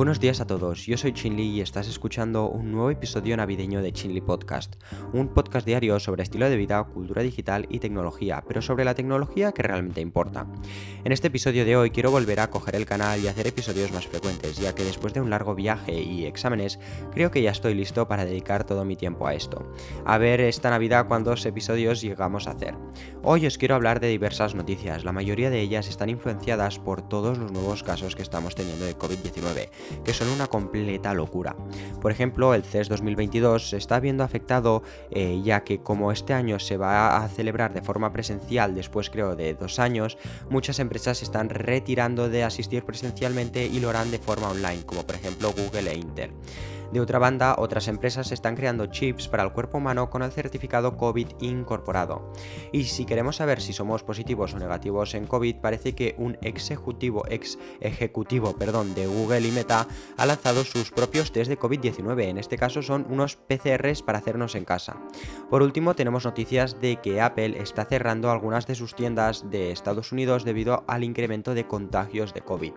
Buenos días a todos, yo soy Chinli y estás escuchando un nuevo episodio navideño de Chinli Podcast, un podcast diario sobre estilo de vida, cultura digital y tecnología, pero sobre la tecnología que realmente importa. En este episodio de hoy quiero volver a coger el canal y hacer episodios más frecuentes, ya que después de un largo viaje y exámenes, creo que ya estoy listo para dedicar todo mi tiempo a esto. A ver esta Navidad cuántos episodios llegamos a hacer. Hoy os quiero hablar de diversas noticias, la mayoría de ellas están influenciadas por todos los nuevos casos que estamos teniendo de COVID-19 que son una completa locura. Por ejemplo, el CES 2022 se está viendo afectado eh, ya que como este año se va a celebrar de forma presencial después creo de dos años, muchas empresas se están retirando de asistir presencialmente y lo harán de forma online, como por ejemplo Google e Intel. De otra banda, otras empresas están creando chips para el cuerpo humano con el certificado COVID incorporado. Y si queremos saber si somos positivos o negativos en COVID, parece que un ex ejecutivo, perdón, de Google y Meta ha lanzado sus propios test de COVID-19. En este caso son unos PCRs para hacernos en casa. Por último, tenemos noticias de que Apple está cerrando algunas de sus tiendas de Estados Unidos debido al incremento de contagios de COVID.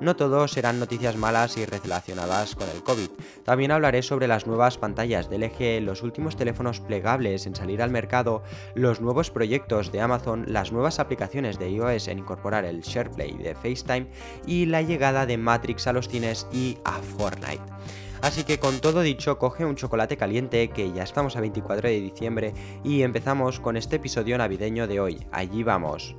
No todos serán noticias malas y relacionadas con el COVID. También hablaré sobre las nuevas pantallas de LG, los últimos teléfonos plegables en salir al mercado, los nuevos proyectos de Amazon, las nuevas aplicaciones de iOS en incorporar el SharePlay de FaceTime y la llegada de Matrix a los cines y a Fortnite. Así que con todo dicho, coge un chocolate caliente que ya estamos a 24 de diciembre y empezamos con este episodio navideño de hoy. Allí vamos.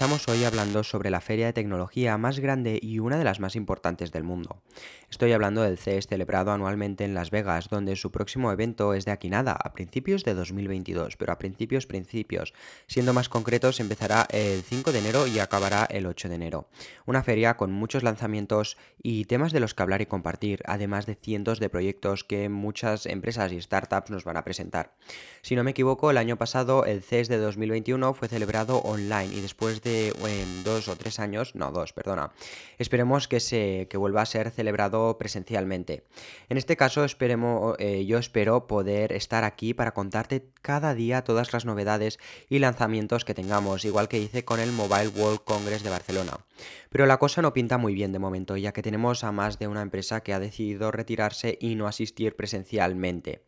Empezamos hoy hablando sobre la feria de tecnología más grande y una de las más importantes del mundo. Estoy hablando del CES celebrado anualmente en Las Vegas, donde su próximo evento es de aquí nada, a principios de 2022, pero a principios principios. Siendo más concretos, empezará el 5 de enero y acabará el 8 de enero. Una feria con muchos lanzamientos y temas de los que hablar y compartir, además de cientos de proyectos que muchas empresas y startups nos van a presentar. Si no me equivoco, el año pasado el CES de 2021 fue celebrado online y después de dos o tres años, no dos, perdona, esperemos que, se, que vuelva a ser celebrado presencialmente. En este caso esperemos, eh, yo espero poder estar aquí para contarte cada día todas las novedades y lanzamientos que tengamos, igual que hice con el Mobile World Congress de Barcelona. Pero la cosa no pinta muy bien de momento, ya que tenemos a más de una empresa que ha decidido retirarse y no asistir presencialmente.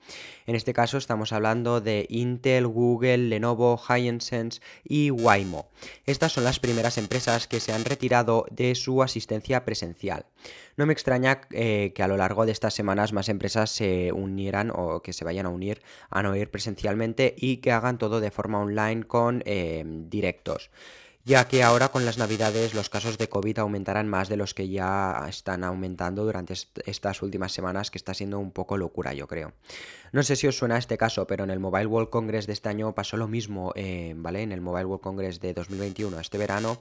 En este caso estamos hablando de Intel, Google, Lenovo, Hisense y Waymo. Estas son las primeras empresas que se han retirado de su asistencia presencial. No me extraña eh, que a lo largo de estas semanas más empresas se unieran o que se vayan a unir a no ir presencialmente y que hagan todo de forma online con eh, directos ya que ahora con las navidades los casos de COVID aumentarán más de los que ya están aumentando durante estas últimas semanas, que está siendo un poco locura, yo creo. No sé si os suena este caso, pero en el Mobile World Congress de este año pasó lo mismo, eh, ¿vale? En el Mobile World Congress de 2021, este verano.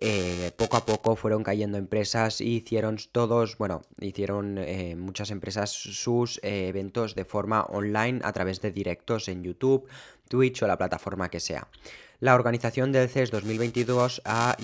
Eh, poco a poco fueron cayendo empresas y hicieron todos, bueno, hicieron eh, muchas empresas sus eventos de forma online a través de directos en YouTube, Twitch o la plataforma que sea. La organización del CES 2022 ha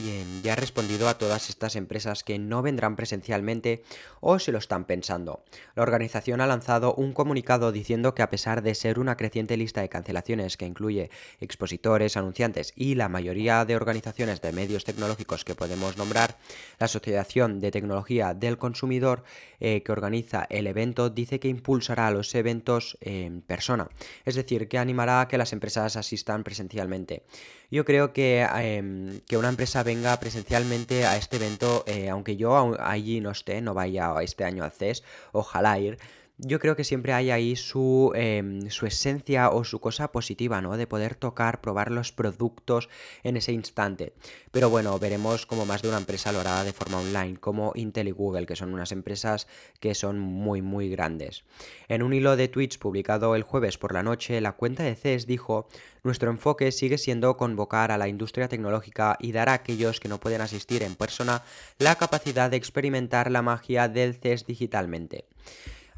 ya respondido a todas estas empresas que no vendrán presencialmente o se lo están pensando. La organización ha lanzado un comunicado diciendo que a pesar de ser una creciente lista de cancelaciones que incluye expositores, anunciantes y la mayoría de organizaciones de medios tecnológicos que podemos nombrar, la Asociación de Tecnología del Consumidor eh, que organiza el evento dice que impulsará los eventos en persona, es decir, que animará a que las empresas asistan presencialmente. Yo creo que, em, que una empresa venga presencialmente a este evento, eh, aunque yo allí no esté, no vaya este año al CES, ojalá ir yo creo que siempre hay ahí su, em, su, esencia o su cosa positiva, ¿no? De poder tocar, probar los productos en ese instante. Pero bueno, veremos como más de una empresa lo hará de forma online, como Intel y Google, que son unas empresas que son muy, muy grandes. En un hilo de tweets publicado el jueves por la noche, la cuenta de CES dijo, nuestro enfoque sigue siendo convocar a la industria tecnológica y dar a aquellos que no pueden asistir en persona la capacidad de experimentar la magia del CES digitalmente.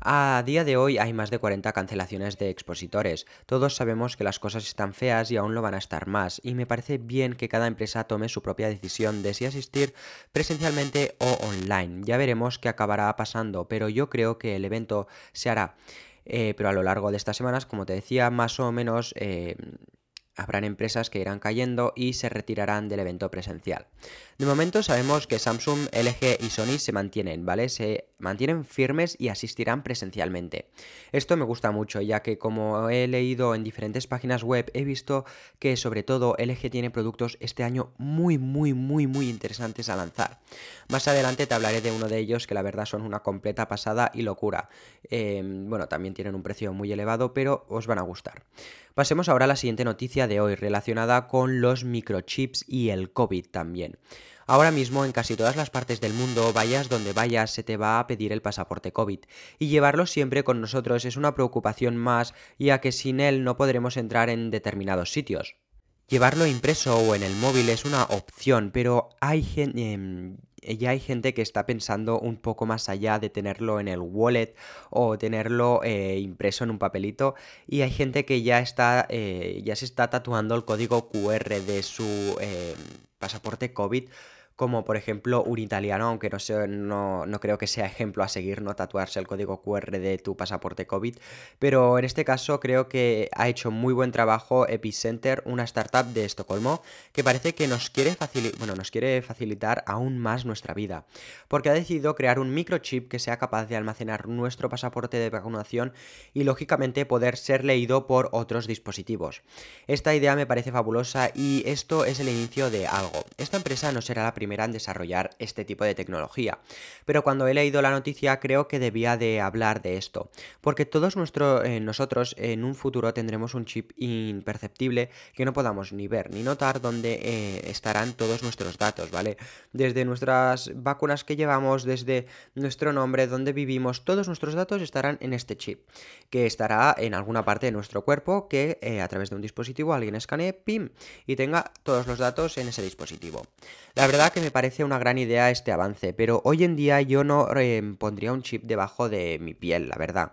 A día de hoy hay más de 40 cancelaciones de expositores. Todos sabemos que las cosas están feas y aún lo van a estar más, y me parece bien que cada empresa tome su propia decisión de si asistir presencialmente o online. Ya veremos qué acabará pasando, pero yo creo que el evento se hará. Eh, pero a lo largo de estas semanas, como te decía, más o menos... Eh, Habrán empresas que irán cayendo y se retirarán del evento presencial. De momento sabemos que Samsung, LG y Sony se mantienen, ¿vale? Se mantienen firmes y asistirán presencialmente. Esto me gusta mucho, ya que como he leído en diferentes páginas web, he visto que sobre todo LG tiene productos este año muy, muy, muy, muy interesantes a lanzar. Más adelante te hablaré de uno de ellos que la verdad son una completa pasada y locura. Em, bueno, también tienen un precio muy elevado, pero os van a gustar. Pasemos ahora a la siguiente noticia de hoy relacionada con los microchips y el COVID también. Ahora mismo en casi todas las partes del mundo, vayas donde vayas, se te va a pedir el pasaporte COVID. Y llevarlo siempre con nosotros es una preocupación más, ya que sin él no podremos entrar en determinados sitios. Llevarlo impreso o en el móvil es una opción, pero hay gente... Em, ya hay gente que está pensando un poco más allá de tenerlo en el wallet o tenerlo eh, impreso en un papelito y hay gente que ya está eh, ya se está tatuando el código QR de su em, pasaporte COVID como por ejemplo un italiano, aunque no, sé, no, no, creo que sea ejemplo a seguir no tatuarse el código QR de tu pasaporte COVID, pero en este caso creo que ha hecho muy buen trabajo Epicenter, una startup de Estocolmo, que parece que nos quiere, bueno, nos quiere facilitar aún más nuestra vida, porque ha decidido crear un microchip que sea capaz de almacenar nuestro pasaporte de vacunación y lógicamente poder ser leído por otros dispositivos. Esta idea me parece fabulosa y esto es el inicio de algo. Esta empresa no será la primera en desarrollar este tipo de tecnología. Pero cuando he leído la noticia creo que debía de hablar de esto, porque todos nuestro, eh, nosotros en un futuro tendremos un chip imperceptible que no podamos ni ver ni notar donde eh, estarán todos nuestros datos, ¿vale? Desde nuestras vacunas que llevamos, desde nuestro nombre, donde vivimos, todos nuestros datos estarán en este chip, que estará en alguna parte de nuestro cuerpo que eh, a través de un dispositivo alguien escanee, pim, y tenga todos los datos en ese dispositivo. La verdad que me parece una gran idea este avance, pero hoy en día yo no eh, pondría un chip debajo de mi piel, la verdad.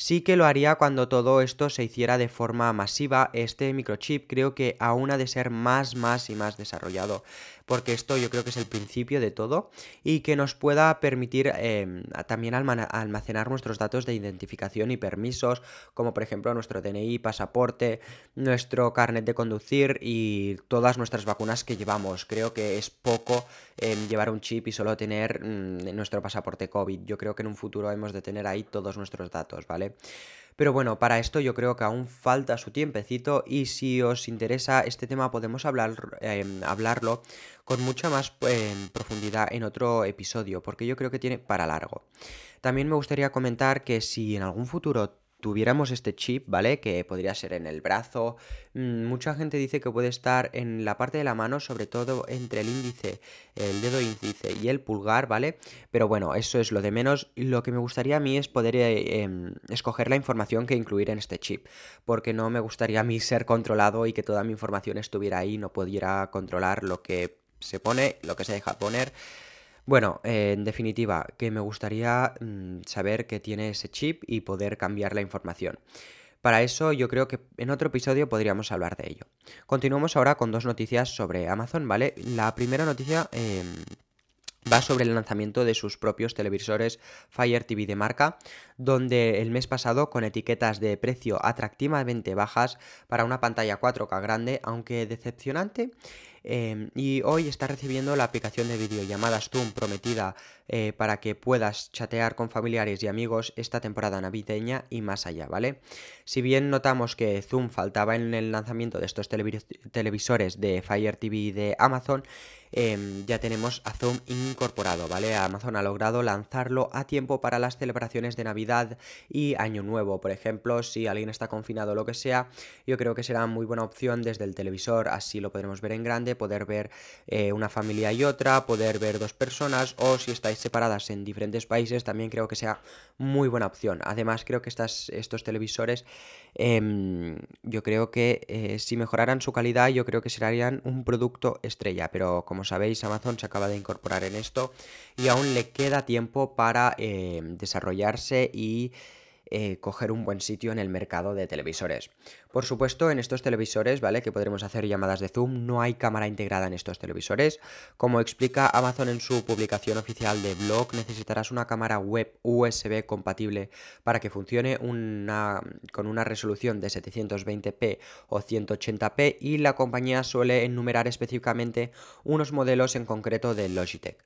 Sí que lo haría cuando todo esto se hiciera de forma masiva. Este microchip creo que aún ha de ser más, más y más desarrollado. Porque esto yo creo que es el principio de todo. Y que nos pueda permitir em, también almacenar nuestros datos de identificación y permisos. Como por ejemplo nuestro DNI, pasaporte, nuestro carnet de conducir y todas nuestras vacunas que llevamos. Creo que es poco em, llevar un chip y solo tener mm, nuestro pasaporte COVID. Yo creo que en un futuro hemos de tener ahí todos nuestros datos, ¿vale? Pero bueno, para esto yo creo que aún falta su tiempecito y si os interesa este tema podemos hablar, em, hablarlo con mucha más em, profundidad en otro episodio, porque yo creo que tiene para largo. También me gustaría comentar que si en algún futuro tuviéramos este chip, ¿vale? Que podría ser en el brazo. Mm, mucha gente dice que puede estar en la parte de la mano, sobre todo entre el índice, el dedo índice y el pulgar, ¿vale? Pero bueno, eso es lo de menos. Lo que me gustaría a mí es poder eh, em, escoger la información que incluir en este chip, porque no me gustaría a mí ser controlado y que toda mi información estuviera ahí, no pudiera controlar lo que se pone, lo que se deja poner. Bueno, eh, en definitiva, que me gustaría mm, saber qué tiene ese chip y poder cambiar la información. Para eso yo creo que en otro episodio podríamos hablar de ello. Continuamos ahora con dos noticias sobre Amazon, ¿vale? La primera noticia em, va sobre el lanzamiento de sus propios televisores Fire TV de marca, donde el mes pasado con etiquetas de precio atractivamente bajas para una pantalla 4K grande, aunque decepcionante, Em, y hoy está recibiendo la aplicación de videollamadas Zoom prometida eh, para que puedas chatear con familiares y amigos esta temporada navideña y más allá, ¿vale? Si bien notamos que Zoom faltaba en el lanzamiento de estos televisores de Fire TV de Amazon, Em, ya tenemos a Zoom incorporado, ¿vale? Amazon ha logrado lanzarlo a tiempo para las celebraciones de Navidad y Año Nuevo, por ejemplo, si alguien está confinado o lo que sea, yo creo que será muy buena opción desde el televisor, así lo podremos ver en grande, poder ver eh, una familia y otra, poder ver dos personas o si estáis separadas en diferentes países, también creo que sea muy buena opción. Además, creo que estas, estos televisores, em, yo creo que eh, si mejoraran su calidad, yo creo que serían un producto estrella, pero como sabéis, Amazon se acaba de incorporar en esto y aún le queda tiempo para eh, desarrollarse y eh, coger un buen sitio en el mercado de televisores. Por supuesto, en estos televisores, ¿vale? Que podremos hacer llamadas de zoom, no hay cámara integrada en estos televisores. Como explica Amazon en su publicación oficial de blog, necesitarás una cámara web USB compatible para que funcione con una resolución de 720p o 180p y la compañía suele enumerar específicamente unos modelos en concreto de Logitech.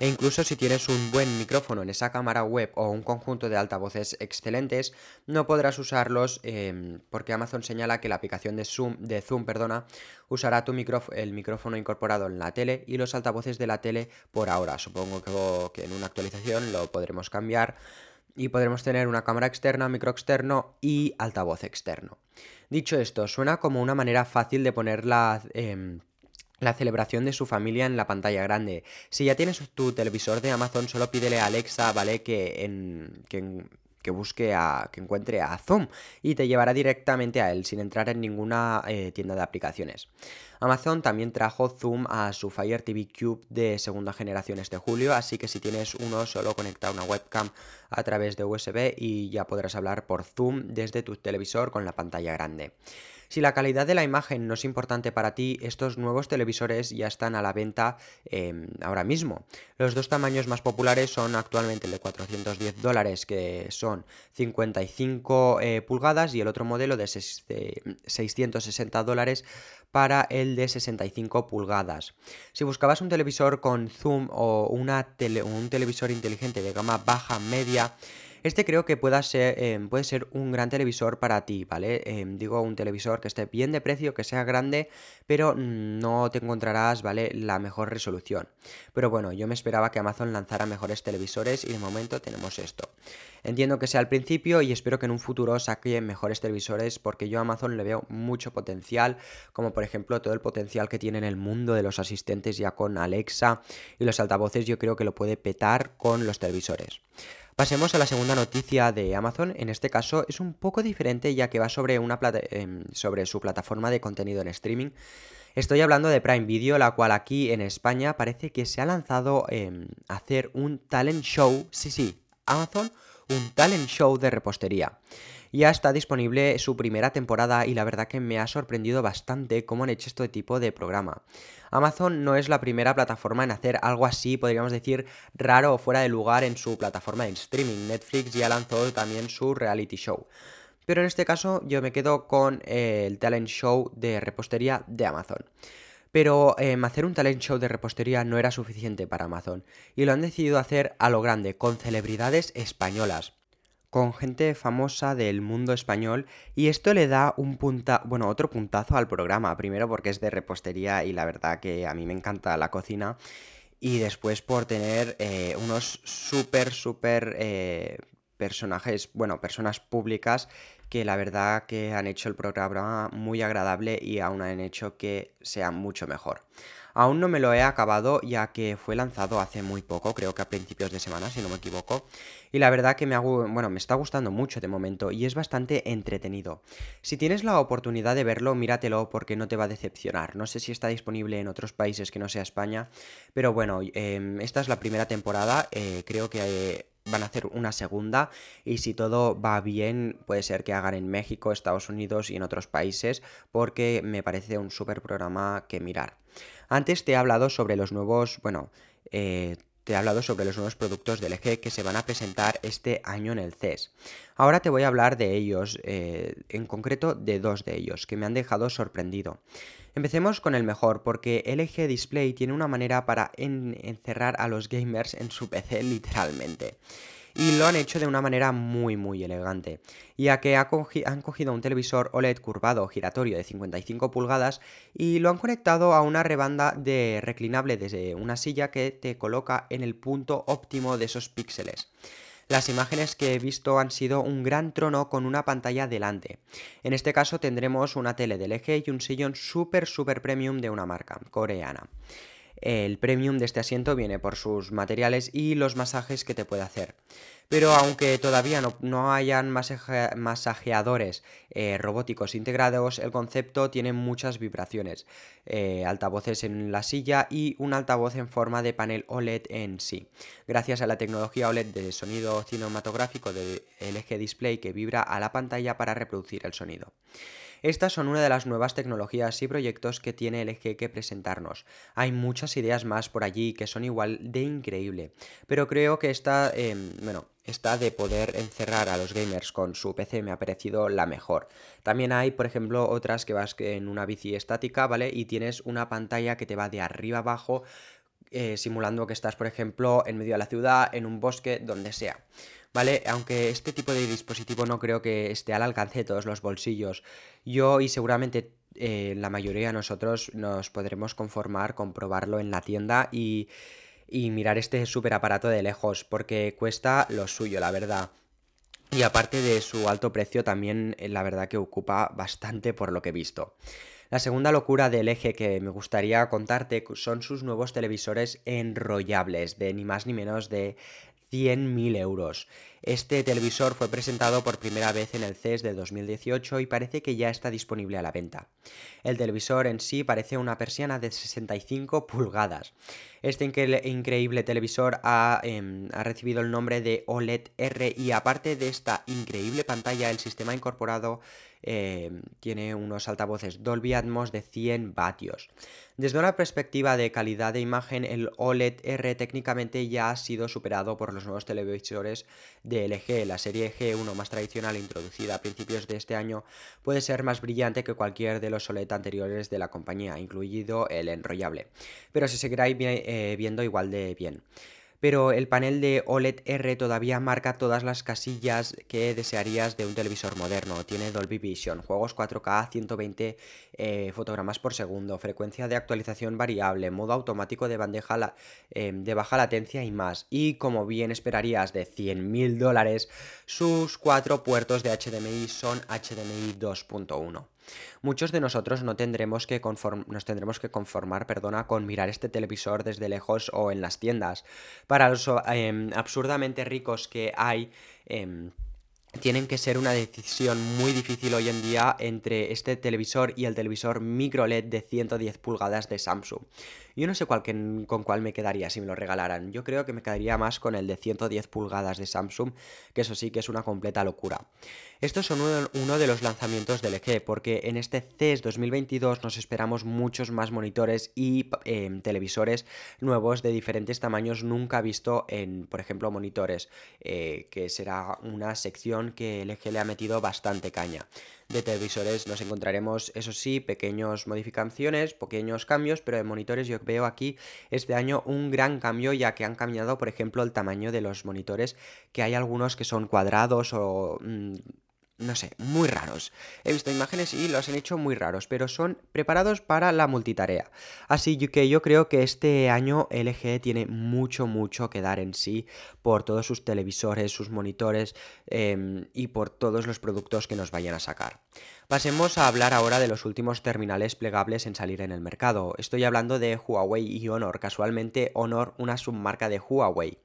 E incluso si tienes un buen micrófono en esa cámara web o un conjunto de altavoces excelentes, no podrás usarlos em, porque Amazon señala que la aplicación de Zoom, de Zoom perdona, usará tu el micrófono incorporado en la tele y los altavoces de la tele por ahora. Supongo que, en una actualización lo podremos cambiar y podremos tener una cámara externa, micro externo y altavoz externo. Dicho esto, suena como una manera fácil de poner la, em, la celebración de su familia en la pantalla grande. Si ya tienes tu televisor de Amazon, solo pídele a Alexa, ¿vale? Que, en, que, busque a. que encuentre a Zoom y te llevará directamente a él sin entrar en ninguna eh, tienda de aplicaciones. Amazon también trajo Zoom a su Fire TV Cube de segunda generación este julio, así que si tienes uno, solo conecta una webcam a través de USB y ya podrás hablar por Zoom desde tu televisor con la pantalla grande. Si la calidad de la imagen no es importante para ti, estos nuevos televisores ya están a la venta em, ahora mismo. Los dos tamaños más populares son actualmente el de 410 dólares, que son 55 eh, pulgadas, y el otro modelo de 660 dólares para el de 65 pulgadas. Si buscabas un televisor con zoom o una un televisor inteligente de gama baja media, este creo que pueda ser, em, puede ser un gran televisor para ti, ¿vale? Em, digo, un televisor que esté bien de precio, que sea grande, pero no te encontrarás, ¿vale? La mejor resolución. Pero bueno, yo me esperaba que Amazon lanzara mejores televisores y de momento tenemos esto. Entiendo que sea al principio y espero que en un futuro saque mejores televisores porque yo a Amazon le veo mucho potencial, como por ejemplo todo el potencial que tiene en el mundo de los asistentes ya con Alexa y los altavoces yo creo que lo puede petar con los televisores. Pasemos a la segunda noticia de Amazon. En este caso es un poco diferente ya que va em, sobre su plataforma de contenido en streaming. Estoy hablando de Prime Video, la cual aquí en España parece que se ha lanzado em, a hacer un talent show. Sí, sí, Amazon, un talent show de repostería. Ya está disponible su primera temporada y la verdad que me ha sorprendido bastante cómo han hecho este tipo de programa. Amazon no es la primera plataforma en hacer algo así, podríamos decir, raro o fuera de lugar en su plataforma de streaming. Netflix ya lanzó también su reality show. Pero en este caso yo me quedo con eh, el talent show de repostería de Amazon. Pero em, hacer un talent show de repostería no era suficiente para Amazon y lo han decidido hacer a lo grande, con celebridades españolas con gente famosa del mundo español y esto le da un punta, bueno, otro puntazo al programa, primero porque es de repostería y la verdad que a mí me encanta la cocina y después por tener eh, unos súper, súper eh, personajes, bueno, personas públicas que la verdad que han hecho el programa muy agradable y aún han hecho que sea mucho mejor. Aún no me lo he acabado ya que fue lanzado hace muy poco, creo que a principios de semana, si no me equivoco. Y la verdad que me, hago, bueno, me está gustando mucho de momento y es bastante entretenido. Si tienes la oportunidad de verlo, míratelo porque no te va a decepcionar. No sé si está disponible en otros países que no sea España, pero bueno, em, esta es la primera temporada, eh, creo que... Van a hacer una segunda y si todo va bien puede ser que hagan en México, Estados Unidos y en otros países porque me parece un súper programa que mirar. Antes te he hablado sobre los nuevos, bueno, eh, te he hablado sobre los nuevos productos del LG que se van a presentar este año en el CES. Ahora te voy a hablar de ellos, eh, en concreto de dos de ellos, que me han dejado sorprendido. Empecemos con el mejor, porque LG Display tiene una manera para encerrar a los gamers en su PC literalmente y lo han hecho de una manera muy muy elegante, ya que han cogido un televisor OLED curvado giratorio de 55 pulgadas y lo han conectado a una rebanda de reclinable desde una silla que te coloca en el punto óptimo de esos píxeles. Las imágenes que he visto han sido un gran trono con una pantalla delante. En este caso tendremos una tele del eje y un sillón super super premium de una marca coreana. El premium de este asiento viene por sus materiales y los masajes que te puede hacer. Pero aunque todavía no, hayan masajeadores eh, robóticos integrados, el concepto tiene muchas vibraciones, eh, altavoces en la silla y un altavoz en forma de panel OLED en sí. Gracias a la tecnología OLED de sonido cinematográfico del LG Display que vibra a la pantalla para reproducir el sonido. Estas son una de las nuevas tecnologías y proyectos que tiene LG que presentarnos. Hay muchas ideas más por allí que son igual de increíble, pero creo que esta, em, bueno, esta de poder encerrar a los gamers con su PC me ha parecido la mejor. También hay, por ejemplo, otras que vas en una bici estática, ¿vale? Y tienes una pantalla que te va de arriba abajo, eh, simulando que estás, por ejemplo, en medio de la ciudad, en un bosque, donde sea. ¿Vale? Aunque este tipo de dispositivo no creo que esté al alcance de todos los bolsillos, yo y seguramente eh, la mayoría de nosotros nos podremos conformar con probarlo en la tienda y, y mirar este super aparato de lejos, porque cuesta lo suyo, la verdad. Y aparte de su alto precio, también eh, la verdad que ocupa bastante por lo que he visto. La segunda locura del eje que me gustaría contarte son sus nuevos televisores enrollables, de ni más ni menos de 100.000 euros. Este televisor fue presentado por primera vez en el CES de 2018 y parece que ya está disponible a la venta. El televisor en sí parece una persiana de 65 pulgadas. Este increíble televisor em, ha, recibido el nombre de OLED R y aparte de esta increíble pantalla, el sistema incorporado em, tiene unos altavoces Dolby Atmos de 100 vatios. Desde una perspectiva de calidad de imagen, el OLED R técnicamente ya ha sido superado por los nuevos televisores de LG. La serie G1 más tradicional introducida a principios de este año puede ser más brillante que cualquier de los OLED anteriores de la compañía, incluido el enrollable. Pero se seguirá eh, viendo igual de bien pero el panel de OLED R todavía marca todas las casillas que desearías de un televisor moderno. Tiene Dolby Vision, juegos 4K, 120 eh, fotogramas por segundo, frecuencia de actualización variable, modo automático de bandeja em, de baja latencia y más. Y como bien esperarías de 100.000 dólares, sus cuatro puertos de HDMI son HDMI 2.1. Muchos de nosotros no tendremos que nos tendremos que conformar perdona, con mirar este televisor desde lejos o en las tiendas. Para los em, absurdamente ricos que hay... Em, tienen que ser una decisión muy difícil hoy en día entre este televisor y el televisor micro LED de 110 pulgadas de Samsung. Yo no sé cuál con cuál me quedaría si me lo regalaran. Yo creo que me quedaría más con el de 110 pulgadas de Samsung, que eso sí que es una completa locura. Estos son uno, de los lanzamientos del LG, porque en este CES 2022 nos esperamos muchos más monitores y em, televisores nuevos de diferentes tamaños nunca visto en, por ejemplo, monitores, eh, que será una sección que LG le ha metido bastante caña. De televisores nos encontraremos, eso sí, pequeñas modificaciones, pequeños cambios, pero de monitores yo veo aquí este año un gran cambio ya que han cambiado, por ejemplo, el tamaño de los monitores, que hay algunos que son cuadrados o... Mm, no sé, muy raros. He visto imágenes y los han hecho muy raros, pero son preparados para la multitarea. Así que yo creo que este año LG tiene mucho, mucho que dar en sí por todos sus televisores, sus monitores em, y por todos los productos que nos vayan a sacar. Pasemos a hablar ahora de los últimos terminales plegables en salir en el mercado. Estoy hablando de Huawei y Honor, casualmente Honor una submarca de Huawei.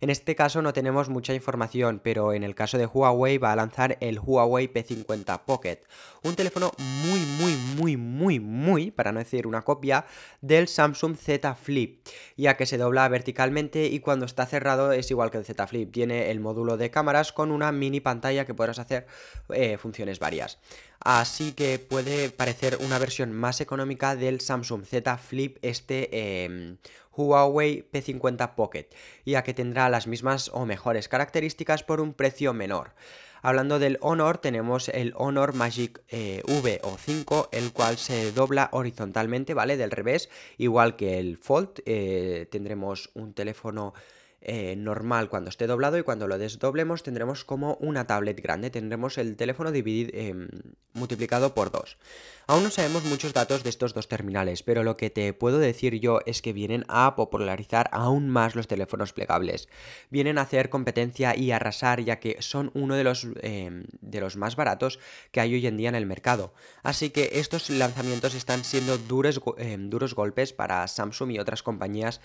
En este caso no tenemos mucha información, pero en el caso de Huawei va a lanzar el Huawei P50 Pocket, un teléfono muy muy muy muy muy, para no decir una copia, del Samsung Z Flip, ya que se dobla verticalmente y cuando está cerrado es igual que el Z Flip, tiene el módulo de cámaras con una mini pantalla que podrás hacer eh, funciones varias así que puede parecer una versión más económica del Samsung Z Flip este em, Huawei P50 Pocket, ya que tendrá las mismas o mejores características por un precio menor. Hablando del Honor, tenemos el Honor Magic eh, V o 5, el cual se dobla horizontalmente, ¿vale? Del revés, igual que el Fold, eh, tendremos un teléfono eh, normal cuando esté doblado y cuando lo desdoblemos tendremos como una tablet grande, tendremos el teléfono dividido, em, multiplicado por dos. Aún no sabemos muchos datos de estos dos terminales, pero lo que te puedo decir yo es que vienen a popularizar aún más los teléfonos plegables. Vienen a hacer competencia y arrasar ya que son uno de los, em, de los más baratos que hay hoy en día en el mercado. Así que estos lanzamientos están siendo duros, em, duros golpes para Samsung y otras compañías.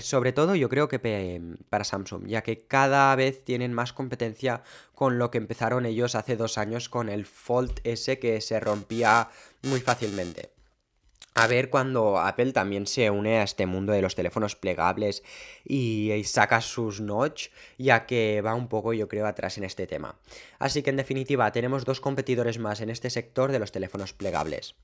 Sobre todo yo creo que em, para Samsung, ya que cada vez tienen más competencia con lo que empezaron ellos hace dos años con el Fold S que se rompía muy fácilmente. A ver cuando Apple también se une a este mundo de los teléfonos plegables y, saca sus notch, ya que va un poco yo creo atrás en este tema. Así que en definitiva tenemos dos competidores más en este sector de los teléfonos plegables.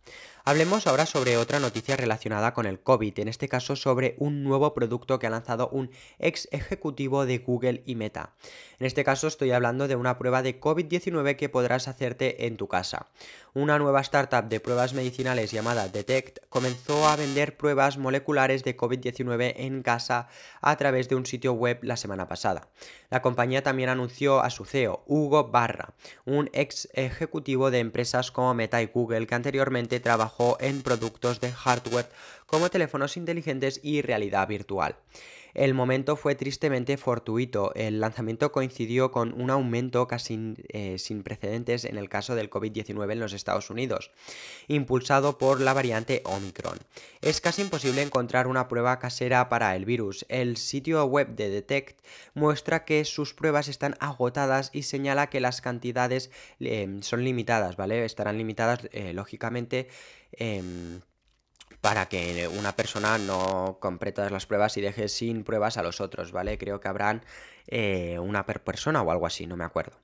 Hablemos ahora sobre otra noticia relacionada con el COVID, en este caso sobre un nuevo producto que ha lanzado un ex ejecutivo de Google y Meta. En este caso estoy hablando de una prueba de COVID-19 que podrás hacerte en tu casa. Una nueva startup de pruebas medicinales llamada Detect comenzó a vender pruebas moleculares de COVID-19 en casa a través de un sitio web la semana pasada. La compañía también anunció a su CEO, Hugo Barra, un ex ejecutivo de empresas como Meta y Google que anteriormente trabajó en productos de hardware como teléfonos inteligentes y realidad virtual. El momento fue tristemente fortuito. El lanzamiento coincidió con un aumento casi eh, sin precedentes en el caso del COVID-19 en los Estados Unidos, impulsado por la variante Omicron. Es casi imposible encontrar una prueba casera para el virus. El sitio web de Detect muestra que sus pruebas están agotadas y señala que las cantidades eh, son limitadas, ¿vale? Estarán limitadas, eh, lógicamente. Para que una persona no compre todas las pruebas y deje sin pruebas a los otros, ¿vale? Creo que habrán eh, una per persona o algo así, no me acuerdo.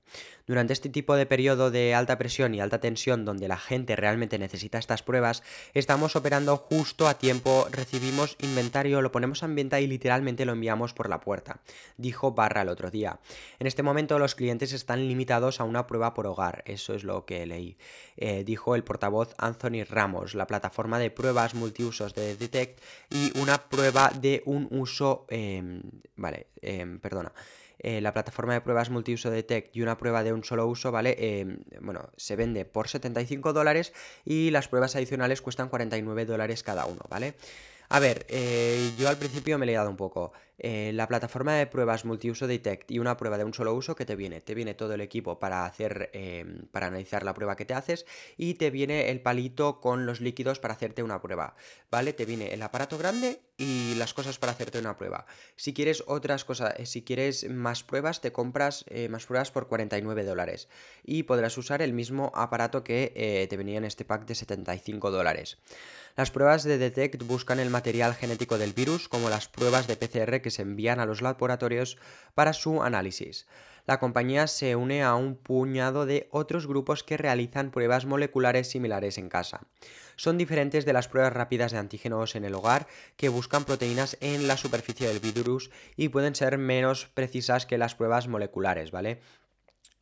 Durante este tipo de periodo de alta presión y alta tensión donde la gente realmente necesita estas pruebas, estamos operando justo a tiempo, recibimos inventario, lo ponemos en venta y literalmente lo enviamos por la puerta, dijo Barra el otro día. En este momento los clientes están limitados a una prueba por hogar, eso es lo que leí, eh, dijo el portavoz Anthony Ramos, la plataforma de pruebas multiusos de Detect y una prueba de un uso, em, vale, em, perdona, eh, la plataforma de pruebas multiuso de Tech y una prueba de un solo uso, ¿vale? Em, bueno, se vende por 75 dólares y las pruebas adicionales cuestan 49 dólares cada uno, ¿vale? A ver, eh, yo al principio me he liado un poco. Eh, la plataforma de pruebas multiuso Detect y una prueba de un solo uso que te viene. Te viene todo el equipo para hacer, em, para analizar la prueba que te haces y te viene el palito con los líquidos para hacerte una prueba, ¿vale? Te viene el aparato grande y las cosas para hacerte una prueba. Si quieres otras cosas, eh, si quieres más pruebas, te compras más pruebas por 49 dólares y podrás usar el mismo aparato que te venía en este pack de 75 dólares. Las pruebas de Detect buscan el material genético del virus, como las pruebas de PCR que se envían a los laboratorios para su análisis. La compañía se une a un puñado de otros grupos que realizan pruebas moleculares similares en casa. Son diferentes de las pruebas rápidas de antígenos en el hogar que buscan proteínas en la superficie del virus y pueden ser menos precisas que las pruebas moleculares, ¿vale?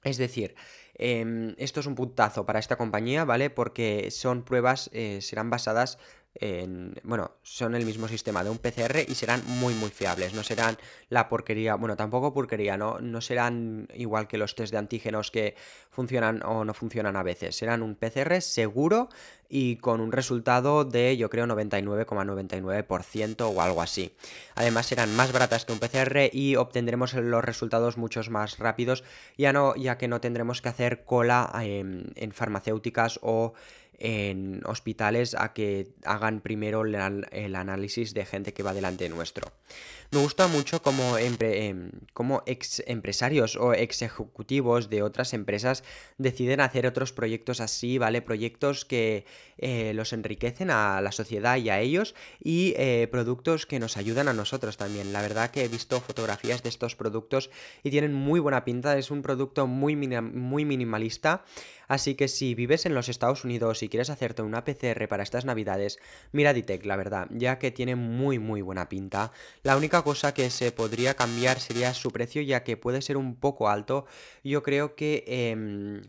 Es decir, em, esto es un puntazo para esta compañía, ¿vale? Porque son pruebas, eh, serán basadas en, bueno, son el mismo sistema de un PCR y serán muy muy fiables, no serán la porquería, bueno, tampoco porquería, no, no serán igual que los test de antígenos que funcionan o no funcionan a veces, serán un PCR seguro y con un resultado de yo creo 99,99% o algo así. Además serán más baratas que un PCR y obtendremos los resultados muchos más rápidos, ya, no, ya que no tendremos que hacer cola en farmacéuticas o en hospitales a que hagan primero el, análisis de gente que va delante nuestro. Me gusta mucho como, em, como ex empresarios o ex ejecutivos de otras empresas deciden hacer otros proyectos así, ¿vale? Proyectos que eh, los enriquecen a la sociedad y a ellos y eh, productos que nos ayudan a nosotros también. La verdad que he visto fotografías de estos productos y tienen muy buena pinta, es un producto muy, muy minimalista. Así que si vives en los Estados Unidos y quieres hacerte una PCR para estas navidades, mira Ditec, la verdad, ya que tiene muy muy buena pinta. La única cosa que se podría cambiar sería su precio, ya que puede ser un poco alto. Yo creo que... Em,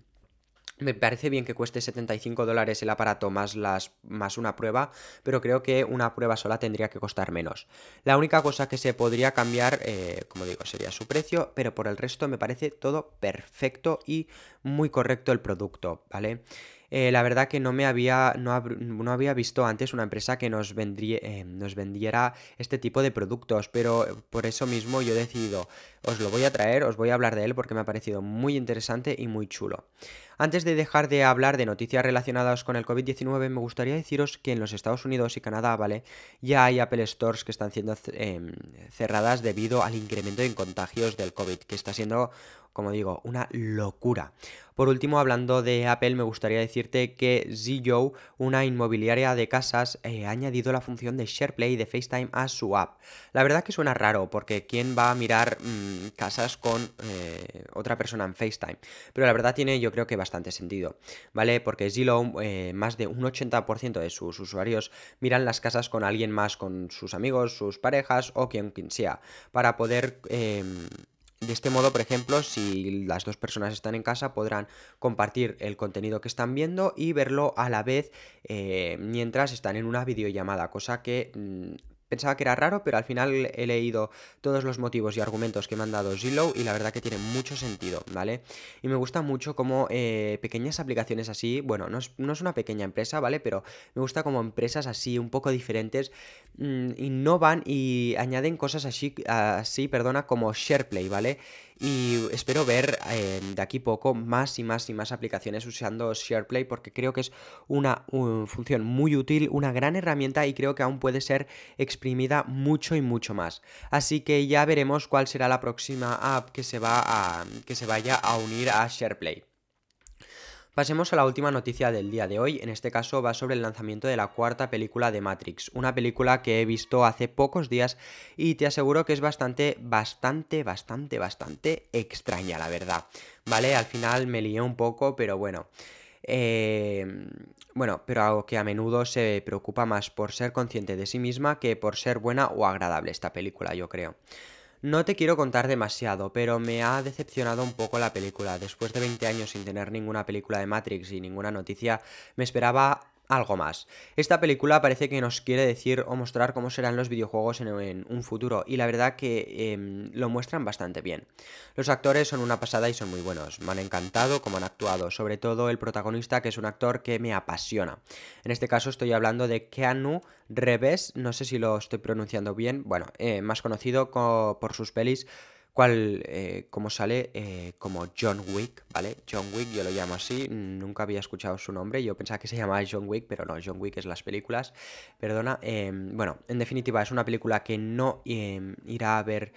me parece bien que cueste 75 dólares el aparato más, las, más una prueba, pero creo que una prueba sola tendría que costar menos. La única cosa que se podría cambiar, eh, como digo, sería su precio, pero por el resto me parece todo perfecto y muy correcto el producto, ¿vale? Eh, la verdad que no me había, no, había visto antes una empresa que nos, eh, nos vendiera este tipo de productos, pero por eso mismo yo he decidido, os lo voy a traer, os voy a hablar de él porque me ha parecido muy interesante y muy chulo. Antes de dejar de hablar de noticias relacionadas con el COVID-19, me gustaría deciros que en los Estados Unidos y Canadá, ¿vale? Ya hay Apple Stores que están siendo em, cerradas debido al incremento en contagios del COVID, que está siendo como digo, una locura. Por último, hablando de Apple, me gustaría decirte que Zillow, una inmobiliaria de casas, eh, ha añadido la función de SharePlay de FaceTime a su app. La verdad que suena raro, porque ¿quién va a mirar mm, casas con eh, otra persona en FaceTime? Pero la verdad tiene yo creo que bastante sentido, ¿vale? Porque Zillow, eh, más de un 80% de sus usuarios miran las casas con alguien más, con sus amigos, sus parejas o quien, quien sea, para poder em, de este modo, por ejemplo, si las dos personas están en casa, podrán compartir el contenido que están viendo y verlo a la vez eh, mientras están en una videollamada, cosa que mm, Pensaba que era raro, pero al final he leído todos los motivos y argumentos que me han dado Zillow y la verdad que tiene mucho sentido, ¿vale? Y me gusta mucho como eh, pequeñas aplicaciones así, bueno, no es, una pequeña empresa, ¿vale? Pero me gusta como empresas así, un poco diferentes, mm, innovan y añaden cosas así, así, perdona, como SharePlay, ¿vale? Y espero ver eh, de aquí poco más y más y más aplicaciones usando SharePlay porque creo que es una función muy útil, una gran herramienta y creo que aún puede ser exprimida mucho y mucho más. Así que ya veremos cuál será la próxima app que se, va que se vaya a unir a SharePlay. Pasemos a la última noticia del día de hoy, en este caso va sobre el lanzamiento de la cuarta película de Matrix, una película que he visto hace pocos días y te aseguro que es bastante, bastante, bastante, bastante extraña, la verdad. ¿Vale? Al final me lié un poco, pero bueno. Eh, bueno, pero algo que a menudo se preocupa más por ser consciente de sí misma que por ser buena o agradable esta película, yo creo. No te quiero contar demasiado, pero me ha decepcionado un poco la película. Después de 20 años sin tener ninguna película de Matrix y ninguna noticia, me esperaba algo más. Esta película parece que nos quiere decir o mostrar cómo serán los videojuegos en, un futuro y la verdad que em, lo muestran bastante bien. Los actores son una pasada y son muy buenos, me han encantado como han actuado, sobre todo el protagonista que es un actor que me apasiona. En este caso estoy hablando de Keanu Reves, no sé si lo estoy pronunciando bien, bueno, eh, más conocido por sus pelis cual, eh, como sale eh, como John Wick, ¿vale? John Wick, yo lo llamo así, nunca había escuchado su nombre, yo pensaba que se llamaba John Wick, pero no, John Wick es las películas, perdona. Em, bueno, en definitiva, es una película que no em, irá a ver,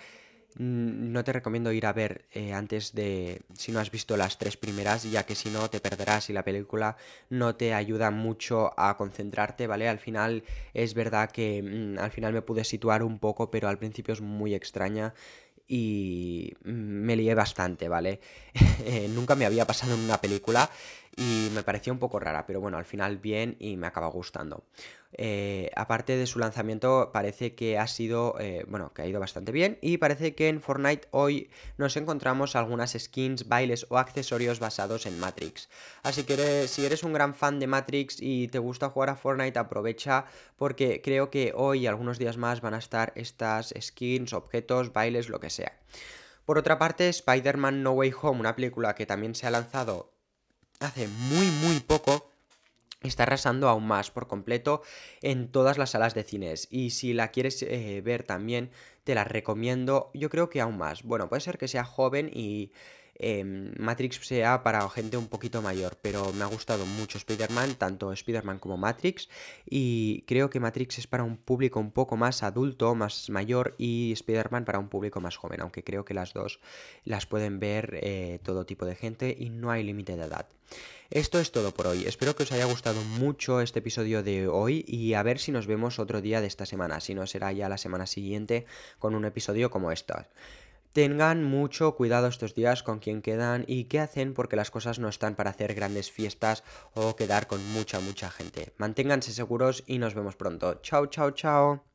no te recomiendo ir a ver eh, antes de, si no has visto las tres primeras, ya que si no te perderás y la película no te ayuda mucho a concentrarte, ¿vale? Al final es verdad que mm, al final me pude situar un poco, pero al principio es muy extraña y me lié bastante, ¿vale? Eh, nunca me había pasado en una película y me pareció un poco rara, pero bueno, al final bien y me acaba gustando. Eh, aparte de su lanzamiento, parece que ha sido, eh, bueno, que ha ido bastante bien y parece que en Fortnite hoy nos encontramos algunas skins, bailes o accesorios basados en Matrix. Así que si eres un gran fan de Matrix y te gusta jugar a Fortnite, aprovecha porque creo que hoy y algunos días más van a estar estas skins, objetos, bailes, lo que sea. Por otra parte, Spider-Man No Way Home, una película que también se ha lanzado hace muy muy poco, está arrasando aún más por completo en todas las salas de cines. Y si la quieres eh, ver también, te la recomiendo, yo creo que aún más. Bueno, puede ser que sea joven y Em, Matrix sea para gente un poquito mayor, pero me ha gustado mucho Spider-Man, tanto Spider-Man como Matrix, y creo que Matrix es para un público un poco más adulto, más mayor, y Spider-Man para un público más joven, aunque creo que las dos las pueden ver eh, todo tipo de gente y no hay límite de edad. Esto es todo por hoy, espero que os haya gustado mucho este episodio de hoy y a ver si nos vemos otro día de esta semana, si no será ya la semana siguiente con un episodio como este. Tengan mucho cuidado estos días con quién quedan y qué hacen porque las cosas no están para hacer grandes fiestas o quedar con mucha, mucha gente. Manténganse seguros y nos vemos pronto. Chao, chao, chao.